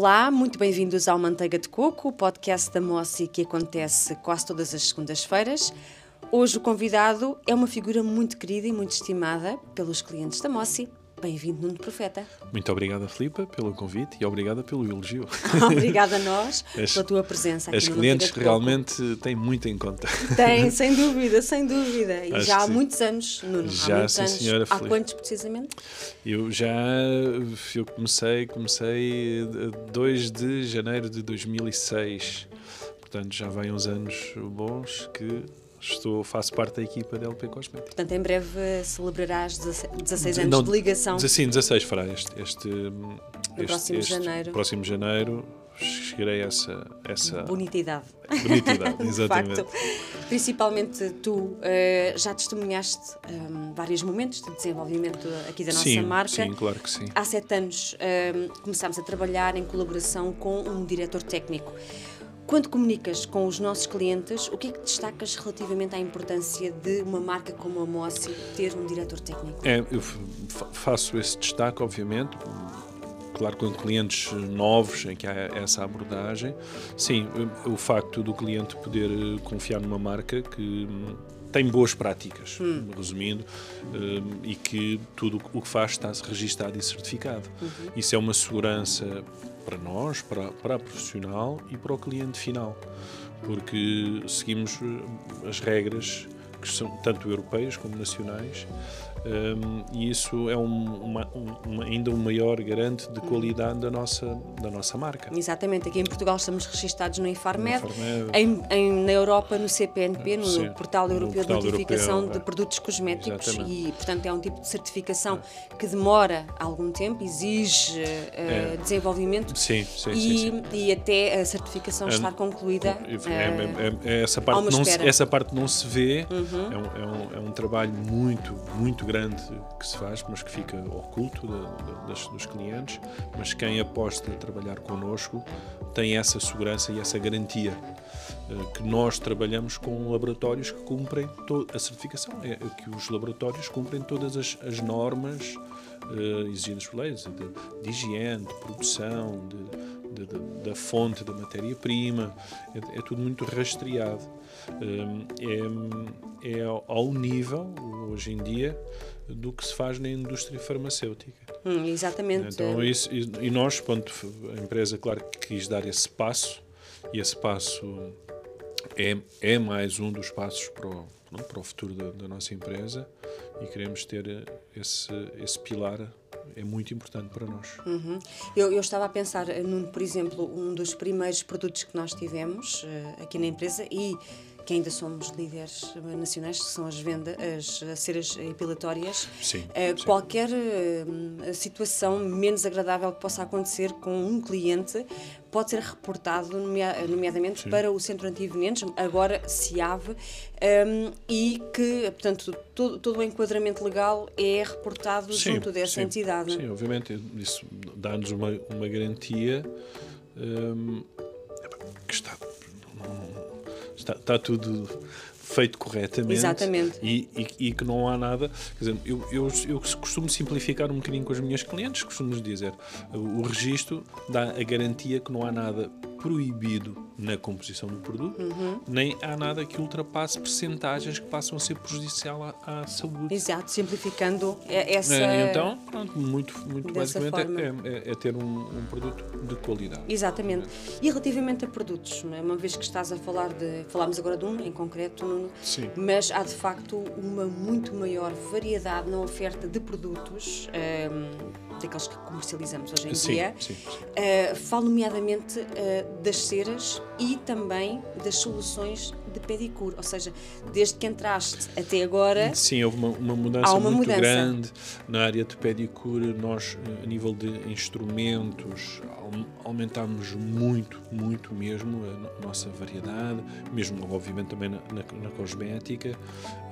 Olá, muito bem-vindos ao Manteiga de Coco, o podcast da Mossi que acontece quase todas as segundas-feiras. Hoje o convidado é uma figura muito querida e muito estimada pelos clientes da Mossi. Bem-vindo, Nuno Profeta. Muito obrigada, Filipa, pelo convite e obrigada pelo elogio. obrigada a nós as, pela tua presença aqui As no clientes realmente têm muito em conta. Têm, sem dúvida, sem dúvida. E Acho já há muitos anos, Nuno. Já, há muitos sim, anos. Senhora, há Filipe. quantos precisamente? Eu já eu comecei, comecei 2 de janeiro de 2006. Portanto, já vem uns anos bons que Estou, faço parte da equipa da LP Cosmética. Portanto, em breve celebrarás 16 anos Não, de ligação. Sim, 16 fará este, este, este próximo este, janeiro. Próximo janeiro chegarei a essa, essa bonitidade. Bonitidade, exatamente. facto, principalmente tu uh, já testemunhaste um, vários momentos de desenvolvimento aqui da nossa sim, marca. Sim, claro que sim. Há sete anos um, começámos a trabalhar em colaboração com um diretor técnico. Quando comunicas com os nossos clientes, o que é que destacas relativamente à importância de uma marca como a Mossi ter um diretor técnico? É, eu faço esse destaque, obviamente, claro, com clientes novos em que há essa abordagem. Sim, o facto do cliente poder eh, confiar numa marca que hum, tem boas práticas, hum. resumindo, hum, e que tudo o que faz está registado e certificado. Uhum. Isso é uma segurança para nós, para, para a profissional e para o cliente final, porque seguimos eh, as regras que são tanto europeias como nacionais um, e isso é um, uma, um, ainda um maior garante de qualidade da nossa, da nossa marca. Exatamente, aqui em Portugal estamos registados no Infarmed, no Infarmed. Em, em, na Europa no CPNP, no Sim, Portal Europeu de Notificação europeu, de Produtos Cosméticos Exatamente. e, portanto, é um tipo de certificação é. que demora algum tempo, exige uh, é. desenvolvimento sim, sim, e, sim, e até a certificação é, estar concluída. É, é, essa, parte não se, essa parte não se vê, uhum. é, um, é um trabalho muito, muito grande que se faz, mas que fica oculto das, dos clientes. Mas quem aposta a trabalhar connosco tem essa segurança e essa garantia eh, que nós trabalhamos com laboratórios que cumprem a certificação, é que os laboratórios cumprem todas as, as normas uh, exigidas por leis de, de, higiene, de produção, de, de, da fonte da matéria-prima, é, é, tudo muito rastreado. É, é ao nível, hoje em dia, do que se faz na indústria farmacêutica. Hum, exatamente. Então, isso, e nós, quando a empresa, claro, quis dar esse passo, e esse passo é, é mais um dos passos para o, para o futuro da, da nossa empresa, e queremos ter esse, esse pilar é muito importante para nós. Uhum. Eu, eu, estava a pensar, num, por exemplo, um dos primeiros produtos que nós tivemos uh, aqui na empresa e que ainda somos líderes nacionais, que são as vendas, as ceras epilatórias. Sim, uh, sim. Qualquer uh, situação menos agradável que possa acontecer com um cliente pode ser reportado, nomea nomeadamente sim. para o Centro Antivenenos, agora CIAV, um, ehm, e que, portanto, todo, todo, o enquadramento legal é reportado sim, junto dessa sim, entidade. Sim, obviamente, isso dá-nos uma, uma garantia um, ehm, que está está, está tudo feito corretamente Exatamente. E, e, e, que não há nada. Quer dizer, eu, eu, eu costumo simplificar um bocadinho com as minhas clientes, costumo dizer: o, o registro dá a garantia que não há nada proibido na composição do produto, uhum. nem há nada que ultrapasse percentagens que passam a ser prejudicial à, à saúde. Exato, simplificando essa. É, então, pronto, muito, muito basicamente é, é, é, ter um, um, produto de qualidade. Exatamente. E relativamente a produtos, é? uma vez que estás a falar de. Falámos agora de um em concreto, Sim. mas há de facto uma muito maior variedade na oferta de produtos. Um, daqueles que comercializamos hoje em sim, dia, sim, sim. Uh, falo nomeadamente uh, das ceras e também das soluções de pedicure, ou seja, desde que entraste até agora. Sim, houve uma, uma mudança uma muito mudança. grande na área de pedicure. Nós, a nível de instrumentos, aumentámos muito, muito mesmo a nossa variedade, mesmo obviamente também na, na, na cosmética.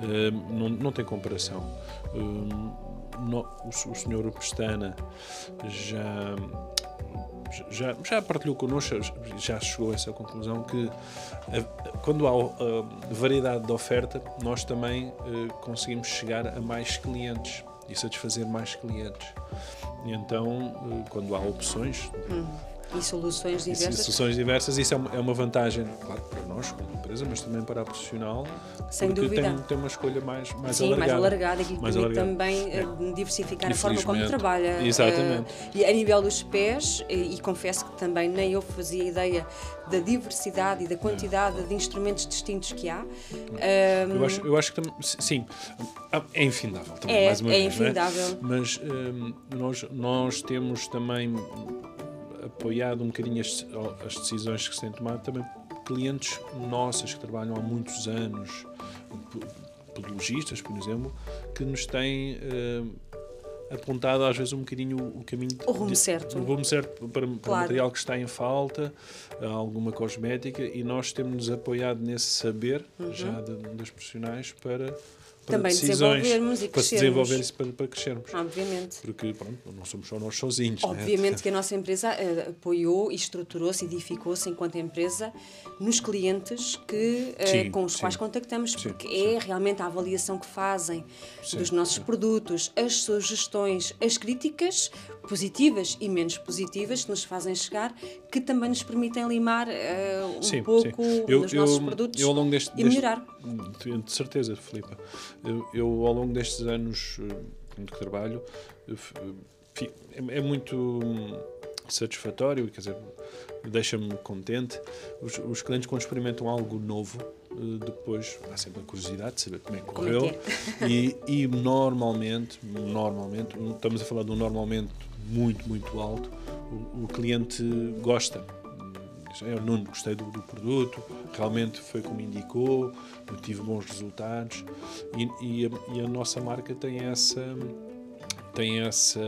Uh, não, não tem comparação. No, o, o senhor Pestana já já, já partilhou connosco, já chegou a essa conclusão que quando há variedade de oferta, nós também uh, conseguimos chegar a mais clientes e satisfazer mais clientes. Então, uh, quando há opções, hum. E soluções diversas. E soluções diversas, isso é uma, é uma vantagem, claro, para nós como empresa, mas também para a profissional, Sem porque dúvida. Tem, tem uma escolha mais, mais Sim, alargada. mais alargada e Mais alargada. também É. eh, diversificar a forma como trabalha. Exatamente. Eh, e a nível dos pés, e, e confesso que também nem eu fazia ideia da diversidade e da quantidade de instrumentos distintos que há. Eh, Eu acho, eu acho que sim, ah, é infindável também, É, mais uma é vez, não infindável. Mas hum, nós, nós temos também apoiado um bocadinho as, as decisões que se têm tomado também clientes nossos que trabalham há muitos anos, podologistas, por exemplo, que nos têm hum, apontado às vezes um bocadinho o caminho O rumo de- certo. o rumo certo para, para o Claro. material que está em falta, alguma cosmética e nós temos-nos apoiado nesse saber já de- das profissionais para, para. Também decisões, desenvolvermos e para se crescermos. desenvolver isso para, para crescermos. Obviamente. Porque pronto, não somos só nós sozinhos. né? Obviamente que a nossa empresa eh, apoiou e estruturou-se, edificou-se enquanto empresa nos clientes que, eh, Sim, com os sim. quais contactamos, Sim, porque é realmente a avaliação que fazem dos nossos produtos, as sugestões, as críticas positivas e menos positivas que nos fazem chegar, que também nos permitem limar eh, um pouco. Eu, nos nossos eu, produtos eu ao longo deste, e deste- melhorar. de, de certeza, Filipe. Eu, eu, ao longo destes anos eh, de que trabalho, eh, é, é muito hum, satisfatório, quer dizer, deixa-me contente. Os, os clientes, quando experimentam algo novo, eh, depois há sempre a curiosidade de saber como é que é correu. que E, e normalmente, normalmente, estamos a falar de um normalmente muito, muito alto, o, o cliente gosta. Diz, Eu não gostei do, do produto, realmente foi como indicou, eu tive bons resultados e, e a, e a nossa marca tem essa tem essa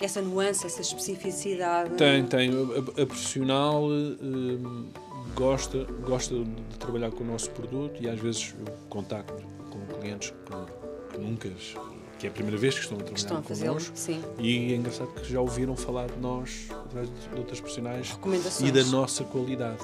Essa nuance, essa especificidade. tem tem a, a profissional hum, gosta gosta de trabalhar com o nosso produto e às vezes eu contacto com clientes que, que nunca que é a primeira vez que estão a trabalhar Estão a connosco sim. e é engraçado que já ouviram falar de nós através de outras profissionais e da nossa qualidade.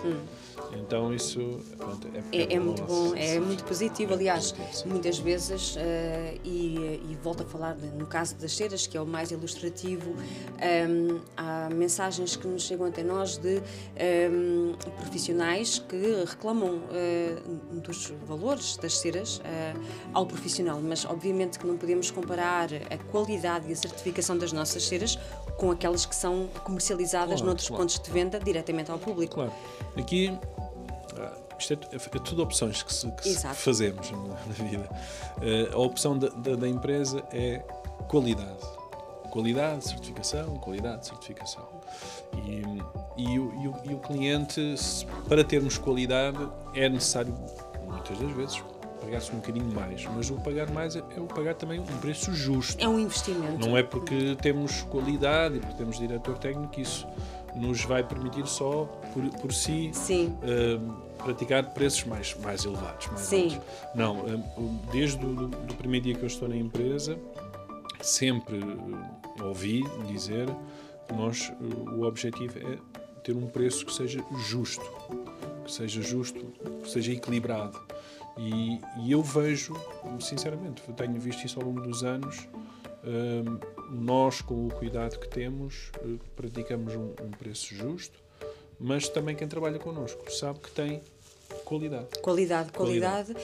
Então isso pronto, é, É, é muito nosso- bom, é muito positivo. Aliás, sim. muitas vezes, eh, e, e volto a falar de- no caso das ceras, que é o mais ilustrativo, ehm, há mensagens que nos chegam até nós de ehm, profissionais que reclamam eh, dos valores das ceras eh, ao profissional, mas obviamente que não podemos comparar a qualidade e a certificação das nossas ceras com aquelas que são comercializadas Claro, noutros claro. pontos de venda diretamente ao público. Claro. Aqui isto é, tu- é tudo opções que, se- que se fazemos na, vida. Eh, a opção da, da- da empresa é qualidade. Qualidade, certificação, qualidade, certificação. E, e, o, e o- e o cliente, se- para termos qualidade, é necessário, muitas das vezes, pagar-se um bocadinho mais. Mas o pagar mais é, é o pagar também um preço justo. É um investimento. Não é porque temos qualidade e porque temos diretor técnico que isso nos vai permitir só por, por si eh, praticar preços mais, mais elevados. Mais Sim. altos. Não, eh, desde o do, do primeiro dia que eu estou na empresa, sempre eh, ouvi dizer que nós, o objetivo é ter um preço que seja justo, que seja justo, que seja equilibrado. E, e eu vejo, sinceramente, tenho visto isso ao longo dos anos, nós, com o cuidado que temos, eh, praticamos um, um preço justo, mas também quem trabalha connosco sabe que tem qualidade. Qualidade, qualidade,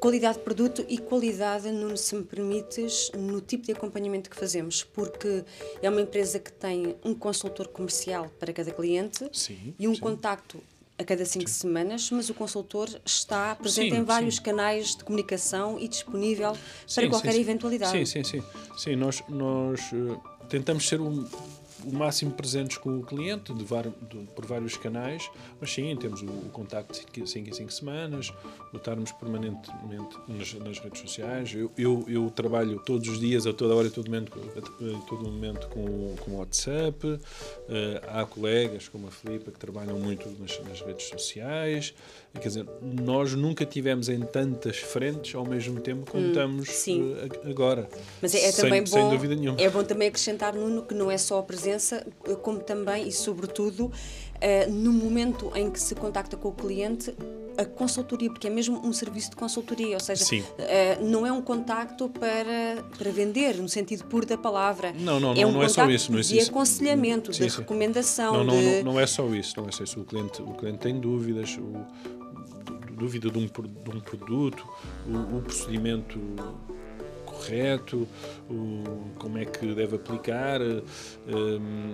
qualidade de produto e qualidade, no, se me permites, no tipo de acompanhamento que fazemos, porque é uma empresa que tem um consultor comercial para cada cliente Sim, e um sim. contacto a cada cinco semanas, mas o consultor está presente Sim, em vários sim. canais de comunicação e disponível para Sim, qualquer sim, sim. eventualidade. Sim, sim, sim. Sim, nós, nós eh, tentamos ser o, o máximo presentes com o cliente de var- de- por vários canais, mas sim, temos o, o contacto de 5 em 5 semanas, estarmos permanentemente nas, nas redes sociais. Eu, eu, eu trabalho todos os dias, a toda hora, a todo momento, a todo momento com, com o WhatsApp. Eh, há colegas como a Filipa que trabalham muito nas, nas redes sociais. Quer dizer, nós nunca tivemos em tantas frentes ao mesmo tempo como estamos sim. eh, ag- agora. Mas é, é Sem- também sem bom, dúvida nenhuma. é bom também acrescentar, Nuno, que não é só a presença presença, como também e sobretudo no momento em que se contacta com o cliente, a consultoria, porque é mesmo um serviço de consultoria, ou seja, uh, não é um contacto para, para vender, no sentido puro da palavra. Não, não, é um não, é só isso. Não é de aconselhamento, sim, de sim. recomendação. Não, não, de... não, não, é só isso. Não é só isso. O, cliente, o cliente tem dúvidas, o, dúvida de um, de um produto, o, o procedimento correto, o, como é que deve aplicar. Um,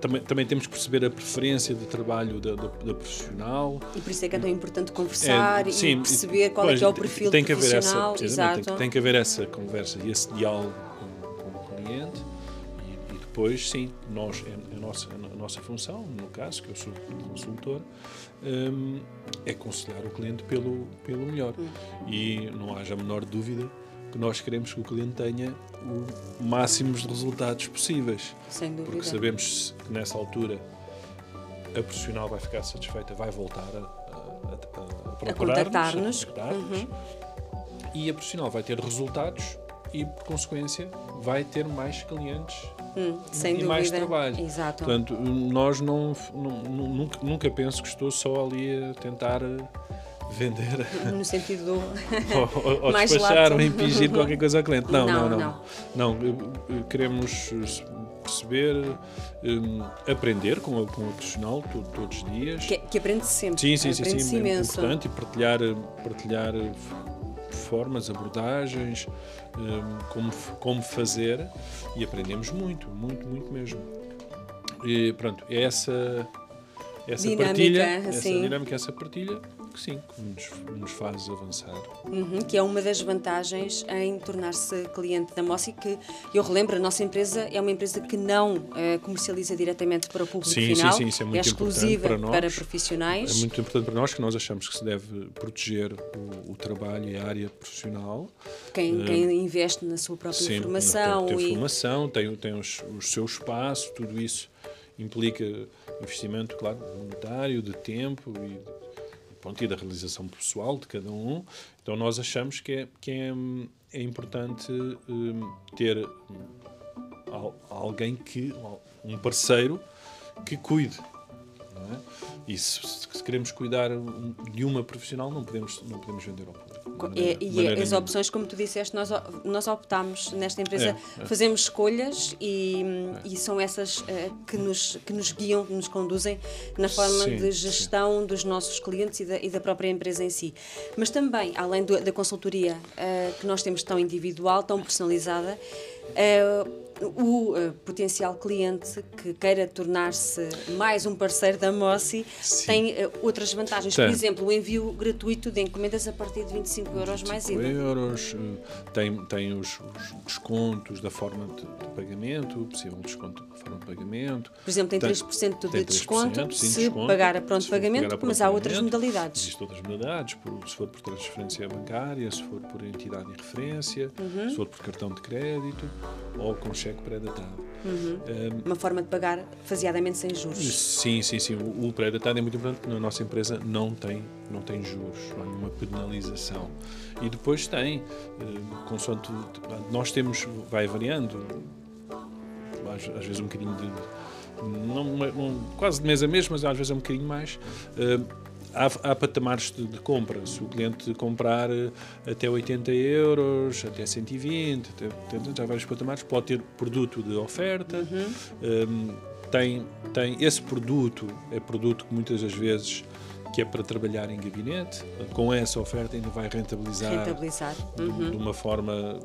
também, também temos que perceber a preferência de trabalho da, da, da profissional. E por isso é que é tão importante conversar é, sim, e perceber qual pois, é, é o perfil tem que profissional. Haver essa, tem, tem, que haver essa conversa e esse diálogo com, com o cliente. E, e, depois, sim, nós, é a, nossa, a nossa função, no caso, que eu sou consultor, um, é aconselhar o cliente pelo, pelo melhor. Hum. E não haja a menor dúvida que nós queremos que o cliente tenha o máximos de resultados possíveis. Sem dúvida. Porque sabemos que nessa altura a profissional vai ficar satisfeita, vai voltar a, a, a, procurar-nos, uhum. e a profissional vai ter resultados e, por consequência, vai ter mais clientes hum, e, mais trabalho. Exato. Portanto, nós não, não, nunca, nunca penso que estou só ali a tentar vender. No sentido do. ou, ou mais despachar ou impingir qualquer coisa ao cliente. Não, não, não. Não, não. não queremos perceber, um, aprender com a, com a profissional todo, todos os dias. Que, que aprende sempre. Sim, sim, sim. sim, é importante e partilhar, partilhar formas, abordagens, um, como, como fazer e aprendemos muito, muito, muito mesmo. E pronto, é essa, essa dinâmica, partilha, assim. essa dinâmica, essa partilha sim, que nos, nos faz avançar. Uhum, que é uma das vantagens em tornar-se cliente da Mossi, que eu relembro, a nossa empresa é uma empresa que não uh, comercializa diretamente para o público sim, final, sim, sim, isso é, muito é exclusiva para, nós, para, profissionais. É muito importante para nós que nós achamos que se deve proteger o, o trabalho e a área profissional. Quem, uh, quem investe na sua própria sim, formação. Tem, tem e... formação, tem, tem os, o seu espaço, tudo isso implica investimento, claro, monetário, de tempo e pronto, e da realização pessoal de cada um. Então nós achamos que é, que é, é importante um, ter um, alguém que, um parceiro que cuide. É? E se, se, queremos cuidar de uma profissional, não podemos, não podemos vender ao público. É, e é, as opções, como tu disseste, nós, nós optamos nesta empresa, é, é. fazemos escolhas e, é. e são essas uh, que, nos, que nos guiam, que nos conduzem na forma sim, de gestão sim. dos nossos clientes e da, e da, própria empresa em si. Mas também, além do, da consultoria uh, que nós temos tão individual, tão personalizada, o uh, potencial cliente que queira tornar-se mais um parceiro da Mossi tem uh, outras vantagens. Tem. Por exemplo, o envio gratuito de encomendas a partir de 25 euros mais IVA. euros, uh, tem, tem os, os, descontos da forma de, de pagamento, possível desconto da forma de pagamento. Por exemplo, tem, tem 3% de tem 3%, desconto sim, se desconto, pagar a pronto pagamento, pagar a pronto mas há outras modalidades. Existem outras modalidades, por, se for por transferência bancária, se for por entidade de referência, uhum. se for por cartão de crédito ou com cheque pré-datado. Uhum. Um, Uma forma de pagar faseadamente sem juros. Sim, sim, sim. O, o pré-datado é muito importante. Na nossa empresa não tem, não tem juros, não há nenhuma penalização. E depois tem, uh, consoante nós temos, vai variando, às, às vezes um bocadinho de. Não, não, quase de mês a mês, mas às vezes é um bocadinho mais. Uh, há, há patamares de, de, compra. Se o cliente comprar eh, até 80 euros, até 120, até, até, há vários patamares, pode ter produto de oferta. Uhum. Um, tem, tem esse produto, é produto que muitas das vezes que é para trabalhar em gabinete, com essa oferta ainda vai rentabilizar, rentabilizar. Uhum. De, uma forma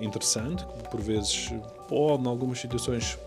interessante, que por vezes pode, em algumas situações,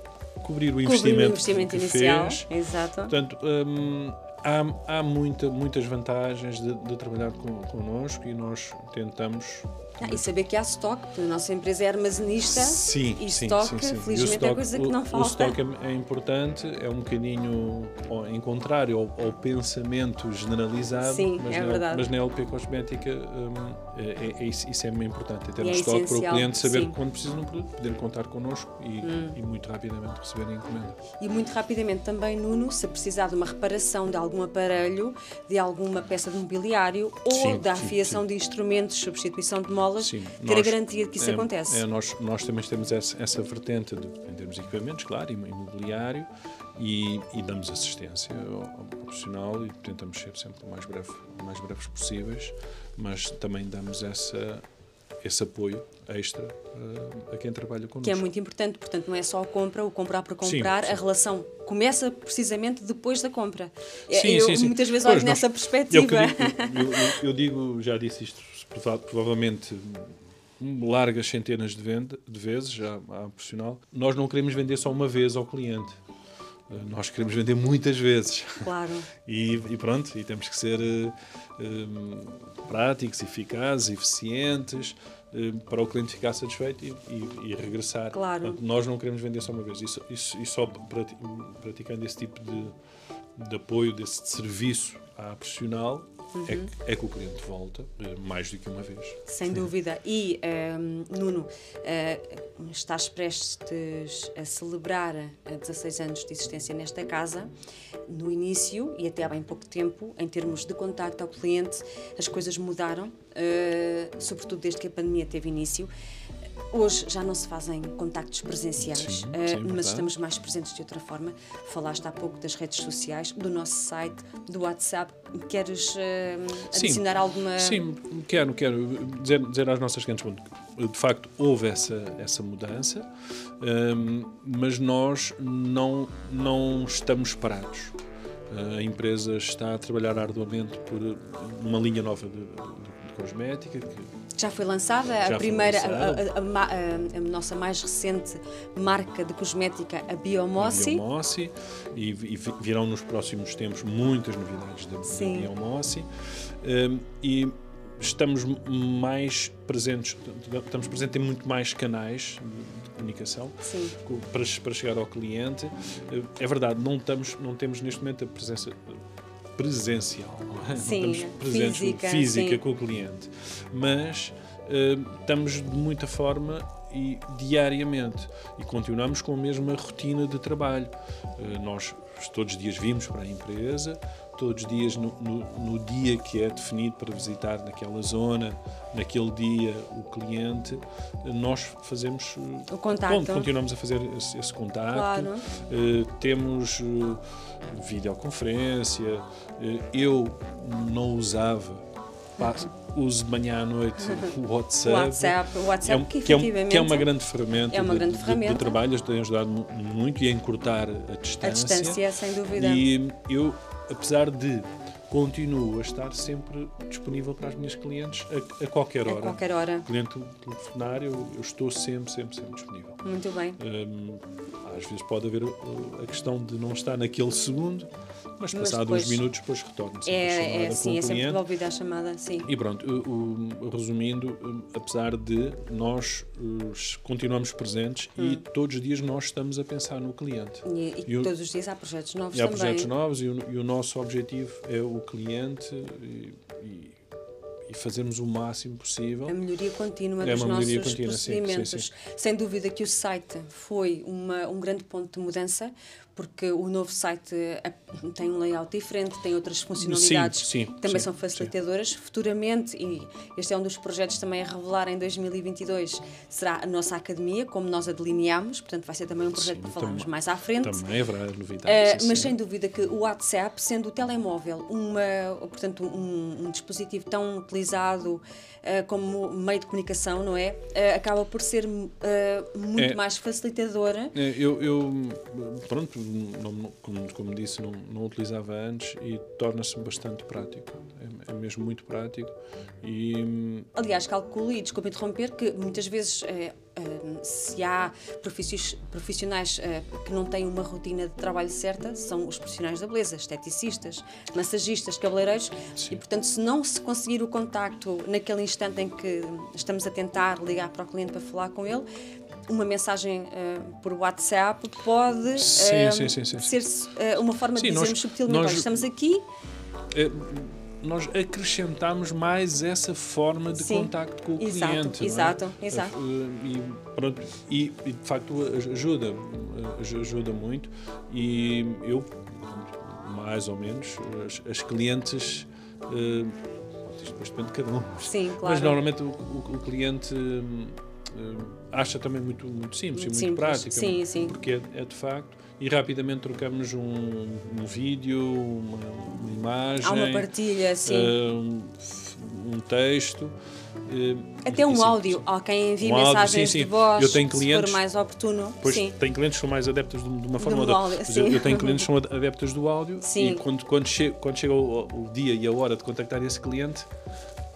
cobrir o investimento, cobrir o investimento inicial. Fez. Exato. Portanto, um, há, há muita, muitas vantagens de, de trabalhar com, connosco e nós tentamos ah, e saber que há stock, porque a nossa empresa é armazenista sim, e sim, stock, sim, sim. felizmente, é stock, é coisa que não falta. O stock é, é importante, é um bocadinho em contrário ao, ao pensamento generalizado, sim, mas, é na, verdade. mas na LP Cosmética um, é, é, isso, isso é muito importante, é ter um stock para o cliente saber sim. quando precisa de um produto, poder contar connosco e, hum. e muito rapidamente receber a encomenda. E muito rapidamente também, Nuno, se precisar de uma reparação de algum algum aparelho, de alguma peça de mobiliário ou Sim, da sim, afiação sim. de instrumentos, substituição de molas, Sim, ter a nós- garantia de que isso é, acontece. é, nós, nós também temos essa, essa vertente de, em termos de equipamentos, claro, e imobiliário, e, e damos assistência ao, ao profissional e tentamos ser sempre o mais, breve, o mais breves possíveis, mas também damos essa, esse apoio extra eh, a quem trabalha connosco. Que é muito importante, portanto, não é só a compra, o comprar por comprar, sim. a relação começa precisamente depois da compra. Sim, eu sim, sim. muitas vezes Pois, olho nós- nessa perspectiva. eu, digo, eu, eu- digo, já disse isto prova- provavelmente largas centenas de, venda, de vezes já à profissional. Nós não queremos vender só uma vez ao cliente. Nós queremos vender muitas vezes. Claro. E, e pronto, e temos que ser eh, eh, práticos, eficazes, eficientes, eh, para o cliente ficar satisfeito e, e- e regressar. Claro. Portanto, nós não queremos vender só uma vez. Isso, isso, e só prati- praticando esse tipo de, de apoio, desse serviço à profissional, Uhum. que, é que o cliente volta eh, mais do que uma vez. Sem dúvida. E, ehm, Nuno, eh, estás prestes a celebrar a 16 anos de existência nesta casa. No início, e até há bem pouco tempo, em termos de contacto ao cliente, as coisas mudaram, eh, sobretudo desde que a pandemia teve início. Hoje já não se fazem contactos presenciais, Sim, eh, sim, mas verdade. estamos mais presentes de outra forma. Falaste há pouco das redes sociais, do nosso site, do WhatsApp. Queres Sim. adicionar alguma. Sim, quero, quero dizer, dizer às nossas clientes que, de facto houve essa, essa mudança, hum, mas nós não, não estamos parados. A empresa está a trabalhar arduamente por uma linha nova de, de- de cosmética que Já foi lançada Já a primeira, a- lançada. a, a a- a nossa mais recente marca de cosmética, a Biomossi. Biomossi e, vi- virão nos próximos tempos muitas novidades da, da. Biomossi Hum, e estamos mais presentes, estamos presentes em muito mais canais de comunicação Sim. para, para chegar ao cliente. Eh, É verdade, não, estamos, não temos neste momento a presença presencial, não é? Sim, não estamos presentes física, física sim. com o cliente, mas eh, estamos de muita forma e diariamente e continuamos com a mesma rotina de trabalho. Eh, nós todos os dias vimos para a empresa, todos os dias no, no- no dia que é definido para visitar naquela zona, naquele dia o cliente, nós fazemos eh, O contacto. Bom, continuamos a fazer esse, esse contacto. Claro. Eh, temos eh, videoconferência. Eh, eu não usava, uso de manhã à noite o O WhatsApp. WhatsApp, o WhatsApp É, um- que que, é um- que é uma grande ferramenta, é uma de, grande de- de ferramenta. trabalho, tem ajudado mu- muito e a encurtar a a distância. distância, sem dúvida. E eu, apesar de continuo a estar sempre disponível para as minhas clientes a, a qualquer a hora. qualquer hora. Cliente telefonar, eu, eu estou sempre, sempre, sempre disponível. Muito bem. Hum, às vezes pode haver a questão de não estar naquele segundo, mas Mas passado depois- uns minutos depois retorna a É, é sim, é sempre devolvida a chamada, sim. E pronto, o- o- resumindo, um, apesar de nós continuamos presentes Hum. e todos os dias nós estamos a pensar no cliente. E, e E o- todos os dias há projetos novos E há também. projetos novos e o, e o nosso objetivo é o cliente e, e- fazermos o máximo possível. A melhoria contínua É dos uma melhoria nossos contínua, sim, sim, procedimentos. Sem dúvida que o site foi uma, um grande ponto de mudança, porque o novo site eh, tem um layout diferente, tem outras funcionalidades sim, que também sim, são facilitadoras. Futuramente, e este é um dos projetos também a revelar em 2022, será a nossa academia, como nós a delineámos, portanto vai ser também um projeto Sim, para falarmos também- mais à frente. Também haverá novidades. Uh, sim, mas sim. sem dúvida que o WhatsApp, sendo o telemóvel uma, portanto, um, um dispositivo tão utilizado uh, como meio de comunicação, não é? Uh, acaba por ser muito É. mais facilitador. É, Eu, eu, pronto, não- como, como disse, não, não utilizava antes e torna-se bastante prático. É, é mesmo muito prático. E hum, Aliás, calculo e desculpe interromper que muitas vezes eh, se há profissi- profissionais eh, que não têm uma rotina de trabalho certa, são os profissionais da beleza, esteticistas, massagistas, cabeleireiros, e portanto se não se conseguir o contacto naquele instante em que estamos a tentar ligar para o cliente para falar com ele, uma mensagem eh, por WhatsApp pode Sim, eh, sim, sim, sim, ser eh, uma forma Sim, de nós- dizermos subtilmente, nós- estamos aqui, é, nós acrescentamos mais essa forma de Sim, contacto com o exato, cliente. não é? exato, exato. Eh, E, pronto, e, e, de facto ajuda, ajuda muito. E eu mais ou menos, as, as clientes. Uh, isto depois depende de cada um. Sim, claro. Mas normalmente o, o, o cliente uh, acha também muito, muito simples muito e muito simples. prático. Sim, sim. Porque é, é de facto e rapidamente trocamos um, um vídeo, uma, uma, imagem. Há uma partilha, sim. Uh, um texto. Uh, Até um áudio, há quem envie um mensagens áudio, sim, de voz, eu tenho clientes, se for mais oportuno. Pois, sim. Tem clientes que são mais adeptos de, de uma forma ou outra. Eu, eu, tenho clientes que são adeptos do áudio sim. e quando, quando, che quando chega o, o dia e a hora de contactar esse cliente,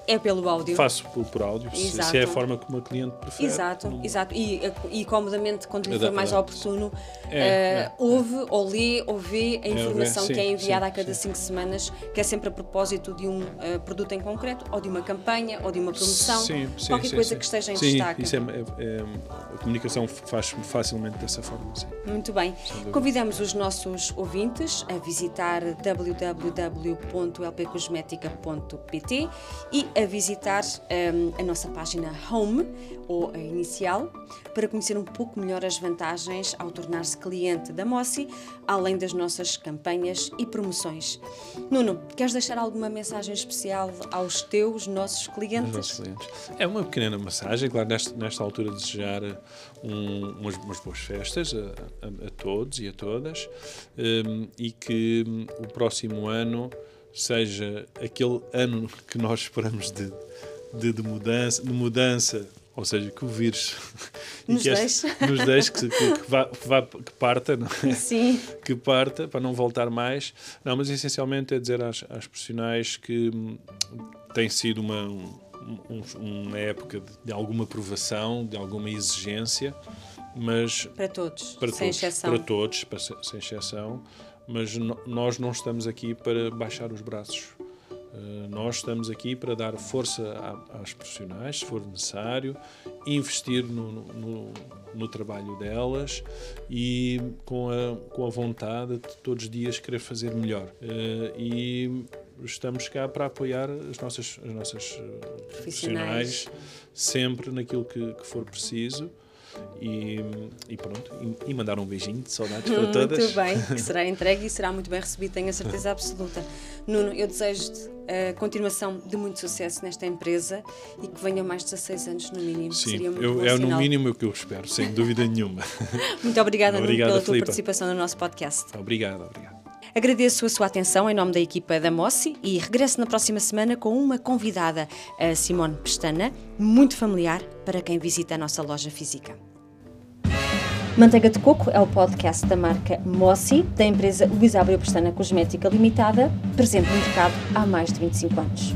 é pelo áudio. Faço por, por áudio, se, se, é a forma como a cliente prefere. Exato, não... exato. E, e comodamente, quando lhe for mais oportuno, é, uh, é, ouve ou lê ou vê a é, informação sim, que é enviada sim, a cada sim. cinco semanas, que é sempre a propósito de um uh, produto em concreto, ou de uma campanha, ou de uma promoção, qualquer coisa que esteja em destaque. Isso é, é, a comunicação faz facilmente dessa forma. Muito bem. Convidamos os nossos ouvintes a visitar www.lpcosmetica.pt e a visitar um, a nossa página Home, ou a inicial, para conhecer um pouco melhor as vantagens ao tornar-se cliente da Mossi, além das nossas campanhas e promoções. Nuno, queres deixar alguma mensagem especial aos teus, nossos clientes? Nossos clientes. É uma pequena mensagem, claro, nesta, nesta altura desejar um, umas, umas, boas festas a, a, a, todos e a todas um, e que um, o próximo ano seja aquele ano que nós esperamos de, de, de mudança, de mudança, ou seja, que o vírus nos, que deixe. nos deixe, que, que, que, vá, que, vá, que parta, não é? Sim. que parta para não voltar mais. Não, mas essencialmente é dizer às, às profissionais que hum, tem sido uma, um, uma época de, de, alguma provação, de alguma exigência, mas para todos, para sem todos, exceção. Para todos, para, sem exceção mas no, nós não estamos aqui para baixar os braços. Uh, nós estamos aqui para dar força às profissionais, se for necessário, investir no, no, no, trabalho delas e com a, com a vontade de todos os dias querer fazer melhor. Uh, e estamos cá para apoiar as nossas, as nossas eh, profissionais. profissionais sempre naquilo que, que for preciso. E, e pronto, e, e, mandar um beijinho de saudades para todas. Muito bem, que será entregue e será muito bem recebido, tenho a certeza absoluta. Nuno, eu desejo-te a continuação de muito sucesso nesta empresa e que venham mais 16 anos no mínimo. Sim, Seria muito eu, é no mínimo o que eu espero, sem dúvida nenhuma. muito obrigada, Nuno, pela tua participação no nosso podcast. Obrigado, obrigado. Agradeço a sua atenção em nome da equipa da Mossi e regresso na próxima semana com uma convidada, a Simone Pestana, muito familiar para quem visita a nossa loja física. Manteiga de Coco é o podcast da marca Mossi, da empresa Luís Abreu Pestana Cosmética Limitada, presente no mercado há mais de 25 anos.